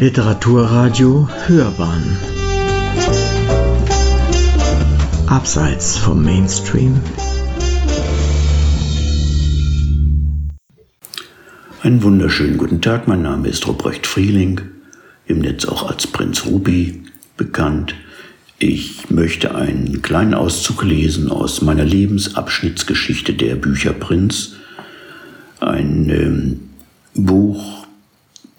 Literaturradio Hörbahn Abseits vom Mainstream Einen wunderschönen guten Tag, mein Name ist Ruprecht Frieling, im Netz auch als Prinz Ruby bekannt. Ich möchte einen kleinen Auszug lesen aus meiner Lebensabschnittsgeschichte Der Bücherprinz. Ein ähm, Buch,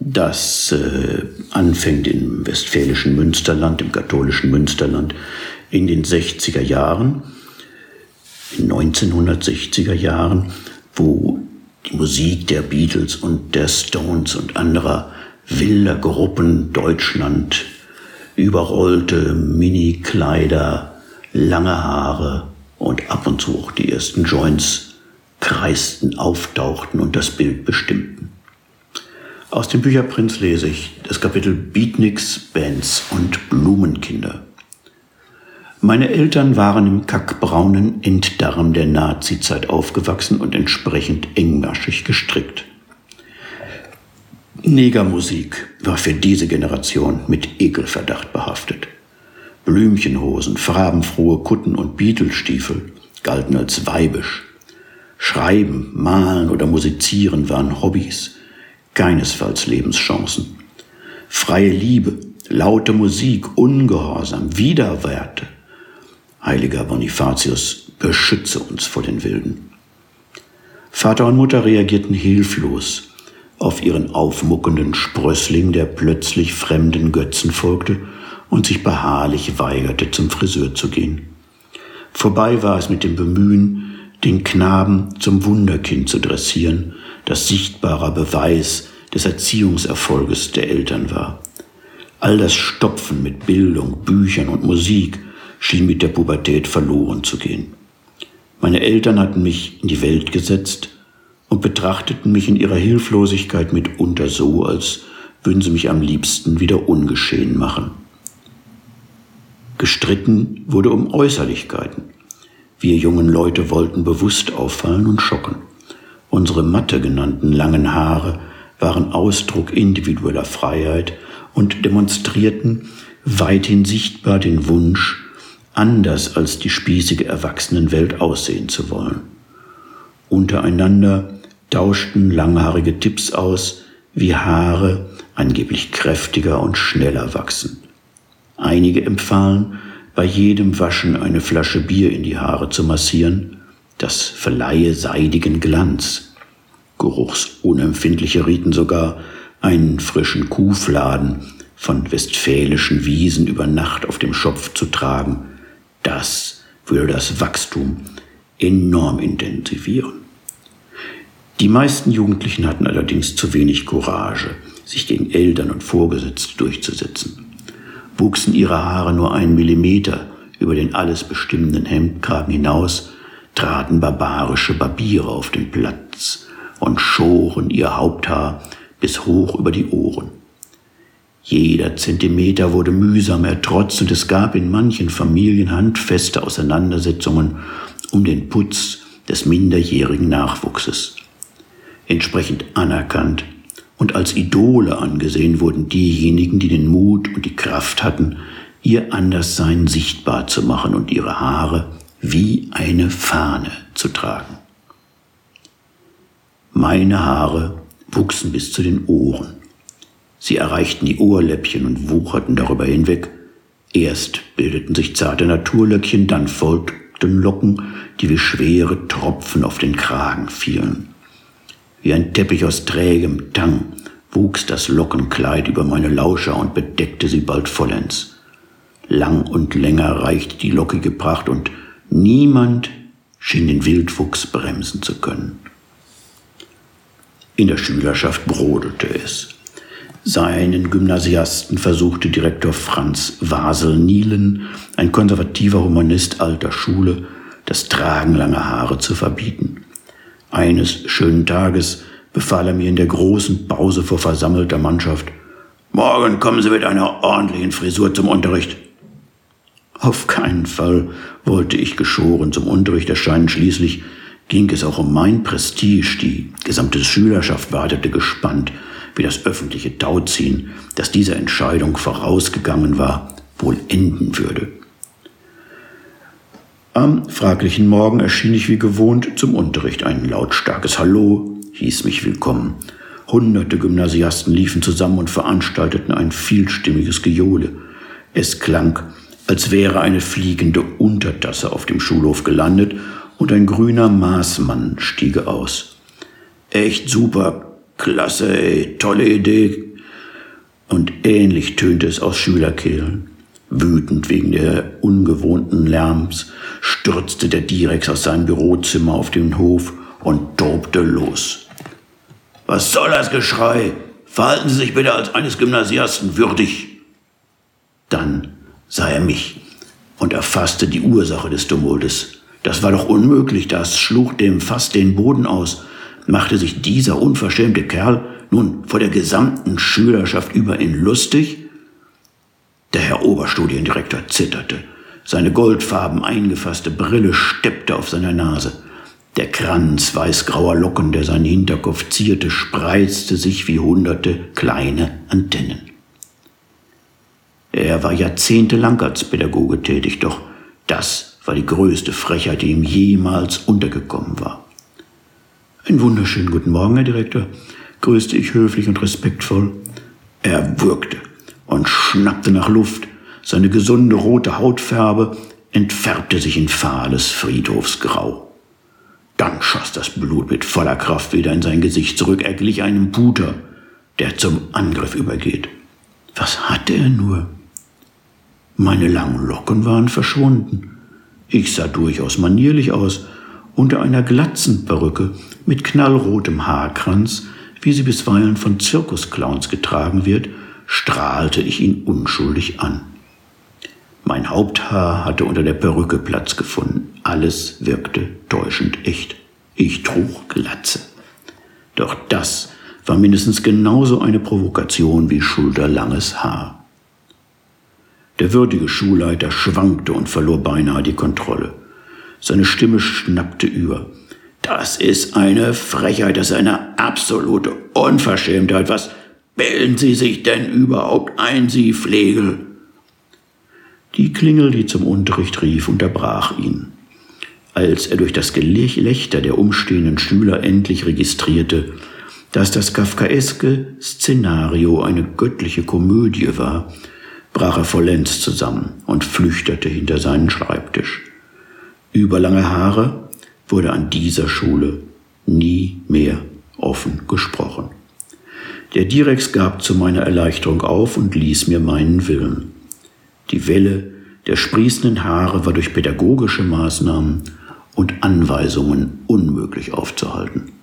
das äh, anfängt im westfälischen Münsterland, im katholischen Münsterland in den 60er Jahren, in 1960er Jahren, wo die Musik der Beatles und der Stones und anderer wilder Gruppen Deutschland überrollte, Mini-Kleider, lange Haare und ab und zu auch die ersten Joints kreisten, auftauchten und das Bild bestimmten. Aus dem Bücherprinz lese ich das Kapitel Beatniks, Bands und Blumenkinder. Meine Eltern waren im kackbraunen Enddarm der Nazizeit aufgewachsen und entsprechend engmaschig gestrickt. Negermusik war für diese Generation mit Ekelverdacht behaftet. Blümchenhosen, farbenfrohe Kutten und Beetlestiefel galten als weibisch. Schreiben, malen oder musizieren waren Hobbys keinesfalls Lebenschancen. Freie Liebe, laute Musik, Ungehorsam, Widerwerte. Heiliger Bonifatius, beschütze uns vor den Wilden. Vater und Mutter reagierten hilflos auf ihren aufmuckenden Sprössling, der plötzlich fremden Götzen folgte und sich beharrlich weigerte, zum Friseur zu gehen. Vorbei war es mit dem Bemühen, den Knaben zum Wunderkind zu dressieren, das sichtbarer Beweis des Erziehungserfolges der Eltern war. All das Stopfen mit Bildung, Büchern und Musik schien mit der Pubertät verloren zu gehen. Meine Eltern hatten mich in die Welt gesetzt und betrachteten mich in ihrer Hilflosigkeit mitunter so, als würden sie mich am liebsten wieder ungeschehen machen. Gestritten wurde um Äußerlichkeiten. Wir jungen Leute wollten bewusst auffallen und schocken. Unsere Matte genannten langen Haare waren Ausdruck individueller Freiheit und demonstrierten weithin sichtbar den Wunsch, anders als die spießige Erwachsenenwelt aussehen zu wollen. Untereinander tauschten langhaarige Tipps aus, wie Haare angeblich kräftiger und schneller wachsen. Einige empfahlen, bei jedem Waschen eine Flasche Bier in die Haare zu massieren, das verleihe seidigen Glanz. Geruchsunempfindliche rieten sogar, einen frischen Kuhfladen von westfälischen Wiesen über Nacht auf dem Schopf zu tragen. Das würde das Wachstum enorm intensivieren. Die meisten Jugendlichen hatten allerdings zu wenig Courage, sich gegen Eltern und Vorgesetzte durchzusetzen. Wuchsen ihre Haare nur einen Millimeter über den alles bestimmenden Hemdkragen hinaus, traten barbarische Barbiere auf den Platz und schoren ihr Haupthaar bis hoch über die Ohren. Jeder Zentimeter wurde mühsam ertrotzt und es gab in manchen Familien handfeste Auseinandersetzungen um den Putz des minderjährigen Nachwuchses. Entsprechend anerkannt und als Idole angesehen wurden diejenigen, die den Mut und die Kraft hatten, ihr Anderssein sichtbar zu machen und ihre Haare wie eine Fahne zu tragen. Meine Haare wuchsen bis zu den Ohren. Sie erreichten die Ohrläppchen und wucherten darüber hinweg. Erst bildeten sich zarte Naturlöckchen, dann folgten Locken, die wie schwere Tropfen auf den Kragen fielen. Wie ein Teppich aus trägem Tang wuchs das Lockenkleid über meine Lauscher und bedeckte sie bald vollends. Lang und länger reichte die lockige Pracht und Niemand schien den Wildwuchs bremsen zu können. In der Schülerschaft brodelte es. Seinen Gymnasiasten versuchte Direktor Franz Wasel-Nielen, ein konservativer Humanist alter Schule, das Tragen langer Haare zu verbieten. Eines schönen Tages befahl er mir in der großen Pause vor versammelter Mannschaft, Morgen kommen Sie mit einer ordentlichen Frisur zum Unterricht. Auf keinen Fall wollte ich geschoren zum Unterricht erscheinen. Schließlich ging es auch um mein Prestige. Die gesamte Schülerschaft wartete gespannt, wie das öffentliche Tauziehen, das dieser Entscheidung vorausgegangen war, wohl enden würde. Am fraglichen Morgen erschien ich wie gewohnt zum Unterricht. Ein lautstarkes Hallo hieß mich willkommen. Hunderte Gymnasiasten liefen zusammen und veranstalteten ein vielstimmiges Gejohle. Es klang, als wäre eine fliegende Untertasse auf dem Schulhof gelandet und ein grüner Maßmann stiege aus. Echt super, klasse, ey, tolle Idee. Und ähnlich tönte es aus Schülerkehlen. Wütend wegen der ungewohnten Lärms stürzte der Direx aus seinem Bürozimmer auf den Hof und tobte los. Was soll das Geschrei? Verhalten Sie sich bitte als eines Gymnasiasten würdig. Dann sah er mich und erfasste die Ursache des Tumultes. Das war doch unmöglich, das schlug dem fast den Boden aus. Machte sich dieser unverschämte Kerl nun vor der gesamten Schülerschaft über ihn lustig? Der Herr Oberstudiendirektor zitterte. Seine goldfarben eingefasste Brille steppte auf seiner Nase. Der Kranz weißgrauer Locken, der seinen Hinterkopf zierte, spreizte sich wie hunderte kleine Antennen. Er war jahrzehntelang als Pädagoge tätig, doch das war die größte Frechheit, die ihm jemals untergekommen war. Einen wunderschönen guten Morgen, Herr Direktor, grüßte ich höflich und respektvoll. Er würgte und schnappte nach Luft. Seine gesunde rote Hautfarbe entfärbte sich in fahles Friedhofsgrau. Dann schoss das Blut mit voller Kraft wieder in sein Gesicht zurück. Er glich einem Puter, der zum Angriff übergeht. Was hatte er nur? Meine langen Locken waren verschwunden. Ich sah durchaus manierlich aus, unter einer Glatzenperücke mit knallrotem Haarkranz, wie sie bisweilen von Zirkusclowns getragen wird, strahlte ich ihn unschuldig an. Mein Haupthaar hatte unter der Perücke Platz gefunden. Alles wirkte täuschend echt. Ich trug Glatze. Doch das war mindestens genauso eine Provokation wie schulterlanges Haar. Der würdige Schulleiter schwankte und verlor beinahe die Kontrolle. Seine Stimme schnappte über. Das ist eine Frechheit, das ist eine absolute Unverschämtheit. Was bilden Sie sich denn überhaupt ein, Sie Flegel? Die Klingel, die zum Unterricht rief, unterbrach ihn. Als er durch das Gelächter der umstehenden Schüler endlich registrierte, dass das kafkaeske Szenario eine göttliche Komödie war, brach er vollends zusammen und flüchtete hinter seinen Schreibtisch. Überlange Haare wurde an dieser Schule nie mehr offen gesprochen. Der Direx gab zu meiner Erleichterung auf und ließ mir meinen Willen. Die Welle der sprießenden Haare war durch pädagogische Maßnahmen und Anweisungen unmöglich aufzuhalten.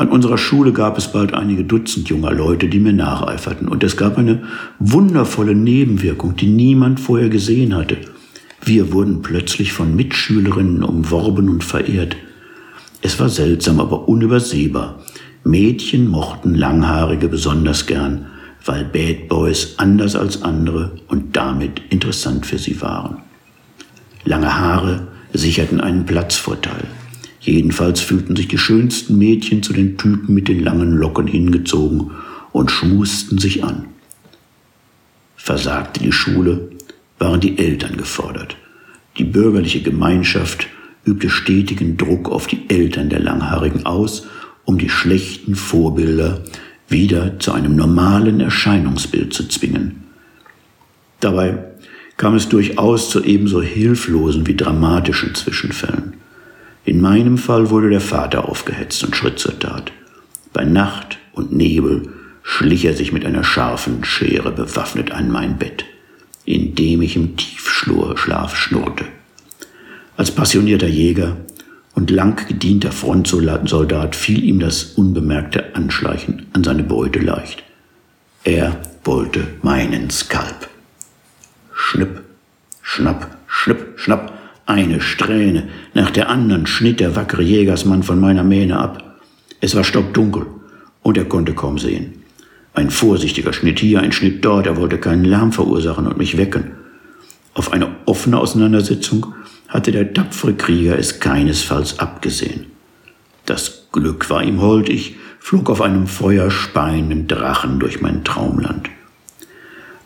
An unserer Schule gab es bald einige Dutzend junger Leute, die mir nacheiferten, und es gab eine wundervolle Nebenwirkung, die niemand vorher gesehen hatte. Wir wurden plötzlich von Mitschülerinnen umworben und verehrt. Es war seltsam, aber unübersehbar. Mädchen mochten Langhaarige besonders gern, weil Bad Boys anders als andere und damit interessant für sie waren. Lange Haare sicherten einen Platzvorteil. Jedenfalls fühlten sich die schönsten Mädchen zu den Typen mit den langen Locken hingezogen und schmusten sich an. Versagte die Schule, waren die Eltern gefordert. Die bürgerliche Gemeinschaft übte stetigen Druck auf die Eltern der Langhaarigen aus, um die schlechten Vorbilder wieder zu einem normalen Erscheinungsbild zu zwingen. Dabei kam es durchaus zu ebenso hilflosen wie dramatischen Zwischenfällen. In meinem Fall wurde der Vater aufgehetzt und schritt zur Tat. Bei Nacht und Nebel schlich er sich mit einer scharfen Schere bewaffnet an mein Bett, in dem ich im Tiefschlaf schnurrte. Als passionierter Jäger und lang gedienter Frontsoldat fiel ihm das unbemerkte Anschleichen an seine Beute leicht. Er wollte meinen Skalp. Schnipp, schnapp, schnipp, schnapp, eine Strähne nach der anderen schnitt der wackere Jägersmann von meiner Mähne ab. Es war stockdunkel und er konnte kaum sehen. Ein vorsichtiger Schnitt hier, ein Schnitt dort, er wollte keinen Lärm verursachen und mich wecken. Auf eine offene Auseinandersetzung hatte der tapfere Krieger es keinesfalls abgesehen. Das Glück war ihm hold, ich flog auf einem feuerspeienden Drachen durch mein Traumland.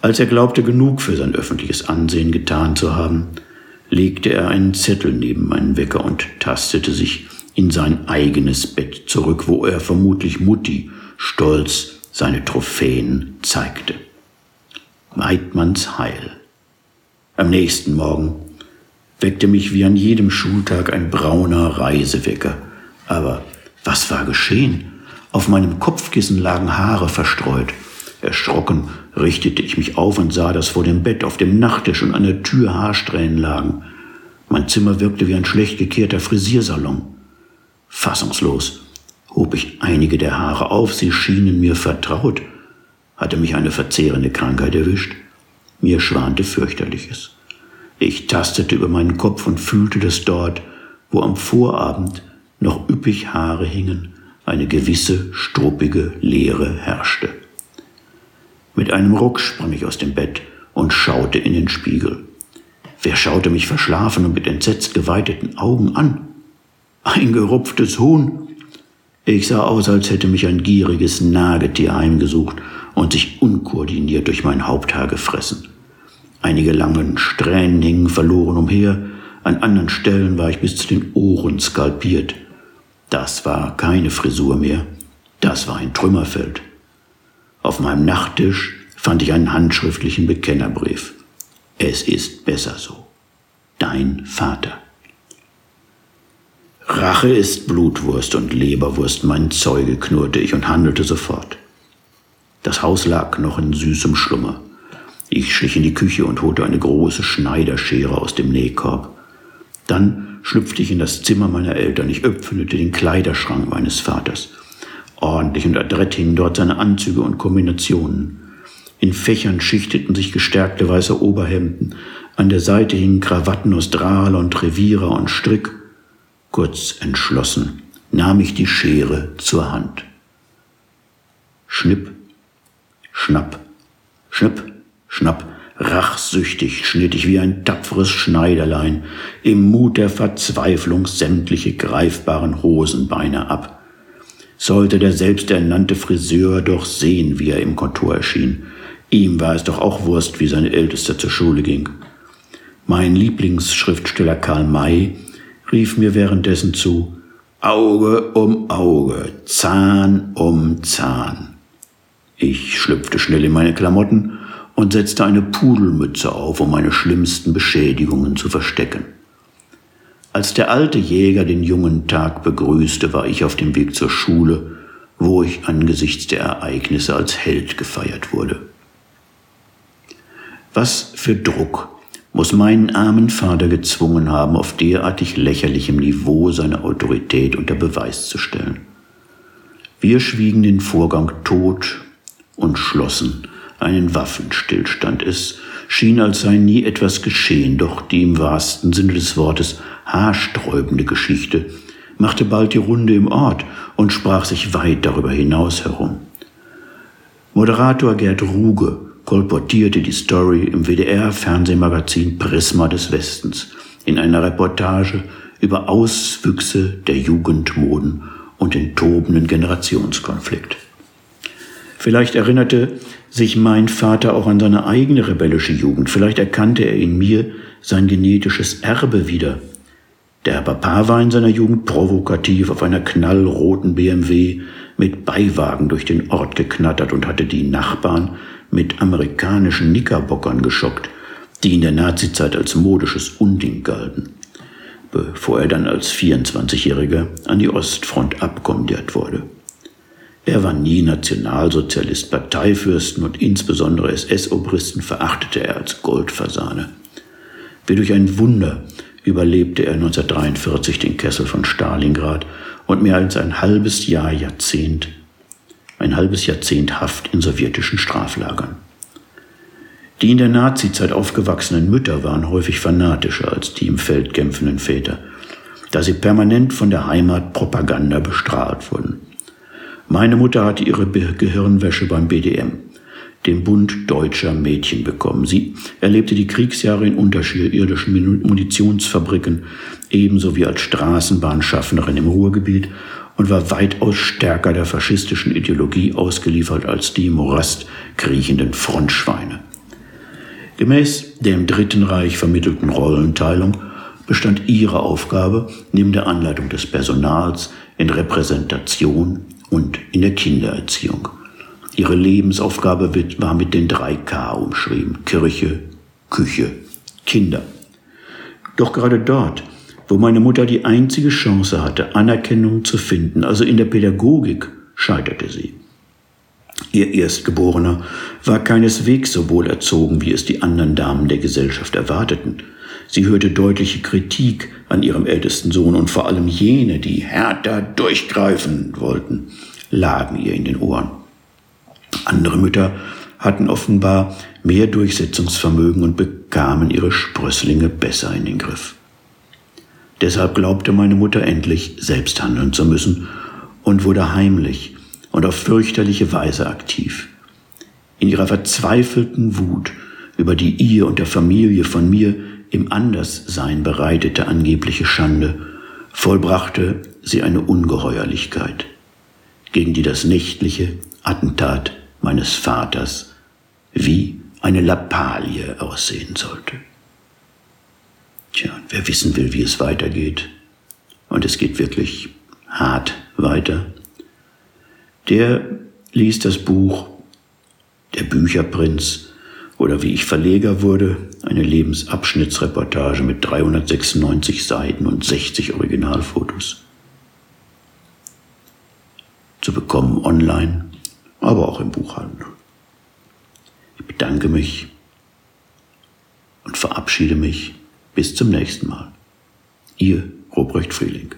Als er glaubte, genug für sein öffentliches Ansehen getan zu haben, legte er einen Zettel neben meinen Wecker und tastete sich in sein eigenes Bett zurück, wo er vermutlich Mutti stolz seine Trophäen zeigte. Weidmanns Heil. Am nächsten Morgen weckte mich wie an jedem Schultag ein brauner Reisewecker. Aber was war geschehen? Auf meinem Kopfkissen lagen Haare verstreut. Erschrocken richtete ich mich auf und sah, dass vor dem Bett, auf dem Nachttisch und an der Tür Haarsträhnen lagen. Mein Zimmer wirkte wie ein schlecht gekehrter Frisiersalon. Fassungslos hob ich einige der Haare auf, sie schienen mir vertraut. Hatte mich eine verzehrende Krankheit erwischt? Mir schwante fürchterliches. Ich tastete über meinen Kopf und fühlte, dass dort, wo am Vorabend noch üppig Haare hingen, eine gewisse struppige Leere herrschte. Mit einem Ruck sprang ich aus dem Bett und schaute in den Spiegel. Wer schaute mich verschlafen und mit entsetzt geweiteten Augen an? Ein gerupftes Huhn. Ich sah aus, als hätte mich ein gieriges Nagetier heimgesucht und sich unkoordiniert durch mein Haupthaar gefressen. Einige langen Strähnen hingen verloren umher, an anderen Stellen war ich bis zu den Ohren skalpiert. Das war keine Frisur mehr, das war ein Trümmerfeld. Auf meinem Nachttisch fand ich einen handschriftlichen Bekennerbrief. Es ist besser so. Dein Vater. Rache ist Blutwurst und Leberwurst, mein Zeuge, knurrte ich und handelte sofort. Das Haus lag noch in süßem Schlummer. Ich schlich in die Küche und holte eine große Schneiderschere aus dem Nähkorb. Dann schlüpfte ich in das Zimmer meiner Eltern. Ich öffnete den Kleiderschrank meines Vaters. Ordentlich und adrett hingen dort seine Anzüge und Kombinationen. In Fächern schichteten sich gestärkte weiße Oberhemden, an der Seite hingen Krawatten aus Drahl und Revierer und Strick. Kurz entschlossen nahm ich die Schere zur Hand. Schnipp, schnapp, schnipp, schnapp, rachsüchtig schnitt ich wie ein tapferes Schneiderlein im Mut der Verzweiflung sämtliche greifbaren Hosenbeine ab. Sollte der selbsternannte Friseur doch sehen, wie er im Kontor erschien, Ihm war es doch auch Wurst, wie seine Älteste zur Schule ging. Mein Lieblingsschriftsteller Karl May rief mir währenddessen zu, Auge um Auge, Zahn um Zahn. Ich schlüpfte schnell in meine Klamotten und setzte eine Pudelmütze auf, um meine schlimmsten Beschädigungen zu verstecken. Als der alte Jäger den jungen Tag begrüßte, war ich auf dem Weg zur Schule, wo ich angesichts der Ereignisse als Held gefeiert wurde. Was für Druck muss meinen armen Vater gezwungen haben, auf derartig lächerlichem Niveau seine Autorität unter Beweis zu stellen. Wir schwiegen den Vorgang tot und schlossen einen Waffenstillstand. Es schien, als sei nie etwas geschehen, doch die im wahrsten Sinne des Wortes haarsträubende Geschichte machte bald die Runde im Ort und sprach sich weit darüber hinaus herum. Moderator Gerd Ruge kolportierte die Story im WDR-Fernsehmagazin Prisma des Westens in einer Reportage über Auswüchse der Jugendmoden und den tobenden Generationskonflikt. Vielleicht erinnerte sich mein Vater auch an seine eigene rebellische Jugend. Vielleicht erkannte er in mir sein genetisches Erbe wieder. Der Papa war in seiner Jugend provokativ auf einer knallroten BMW mit Beiwagen durch den Ort geknattert und hatte die Nachbarn mit amerikanischen Knickerbockern geschockt, die in der Nazizeit als modisches Unding galten, bevor er dann als 24-Jähriger an die Ostfront abkommandiert wurde. Er war nie Nationalsozialist, Parteifürsten und insbesondere SS-Obristen verachtete er als Goldfasane. Wie durch ein Wunder überlebte er 1943 den Kessel von Stalingrad und mehr als ein halbes Jahr Jahrzehnt ein halbes Jahrzehnt Haft in sowjetischen Straflagern. Die in der Nazizeit aufgewachsenen Mütter waren häufig fanatischer als die im Feld kämpfenden Väter, da sie permanent von der Heimatpropaganda bestrahlt wurden. Meine Mutter hatte ihre Gehirnwäsche beim BDM, dem Bund deutscher Mädchen, bekommen. Sie erlebte die Kriegsjahre in unterirdischen Munitionsfabriken, ebenso wie als Straßenbahnschaffnerin im Ruhrgebiet und war weitaus stärker der faschistischen Ideologie ausgeliefert als die im Morast kriechenden Frontschweine. Gemäß der im Dritten Reich vermittelten Rollenteilung bestand ihre Aufgabe neben der Anleitung des Personals in Repräsentation und in der Kindererziehung. Ihre Lebensaufgabe war mit den drei K umschrieben. Kirche, Küche, Kinder. Doch gerade dort, wo meine Mutter die einzige Chance hatte, Anerkennung zu finden, also in der Pädagogik, scheiterte sie. Ihr Erstgeborener war keineswegs so wohl erzogen, wie es die anderen Damen der Gesellschaft erwarteten. Sie hörte deutliche Kritik an ihrem ältesten Sohn und vor allem jene, die härter durchgreifen wollten, lagen ihr in den Ohren. Andere Mütter hatten offenbar mehr Durchsetzungsvermögen und bekamen ihre Sprösslinge besser in den Griff. Deshalb glaubte meine Mutter endlich, selbst handeln zu müssen und wurde heimlich und auf fürchterliche Weise aktiv. In ihrer verzweifelten Wut über die ihr und der Familie von mir im Anderssein bereitete angebliche Schande, vollbrachte sie eine Ungeheuerlichkeit, gegen die das nächtliche Attentat meines Vaters wie eine Lappalie aussehen sollte. Tja, wer wissen will, wie es weitergeht, und es geht wirklich hart weiter, der liest das Buch Der Bücherprinz oder wie ich Verleger wurde, eine Lebensabschnittsreportage mit 396 Seiten und 60 Originalfotos. Zu bekommen online, aber auch im Buchhandel. Ich bedanke mich und verabschiede mich bis zum nächsten Mal. Ihr Ruprecht Frieling.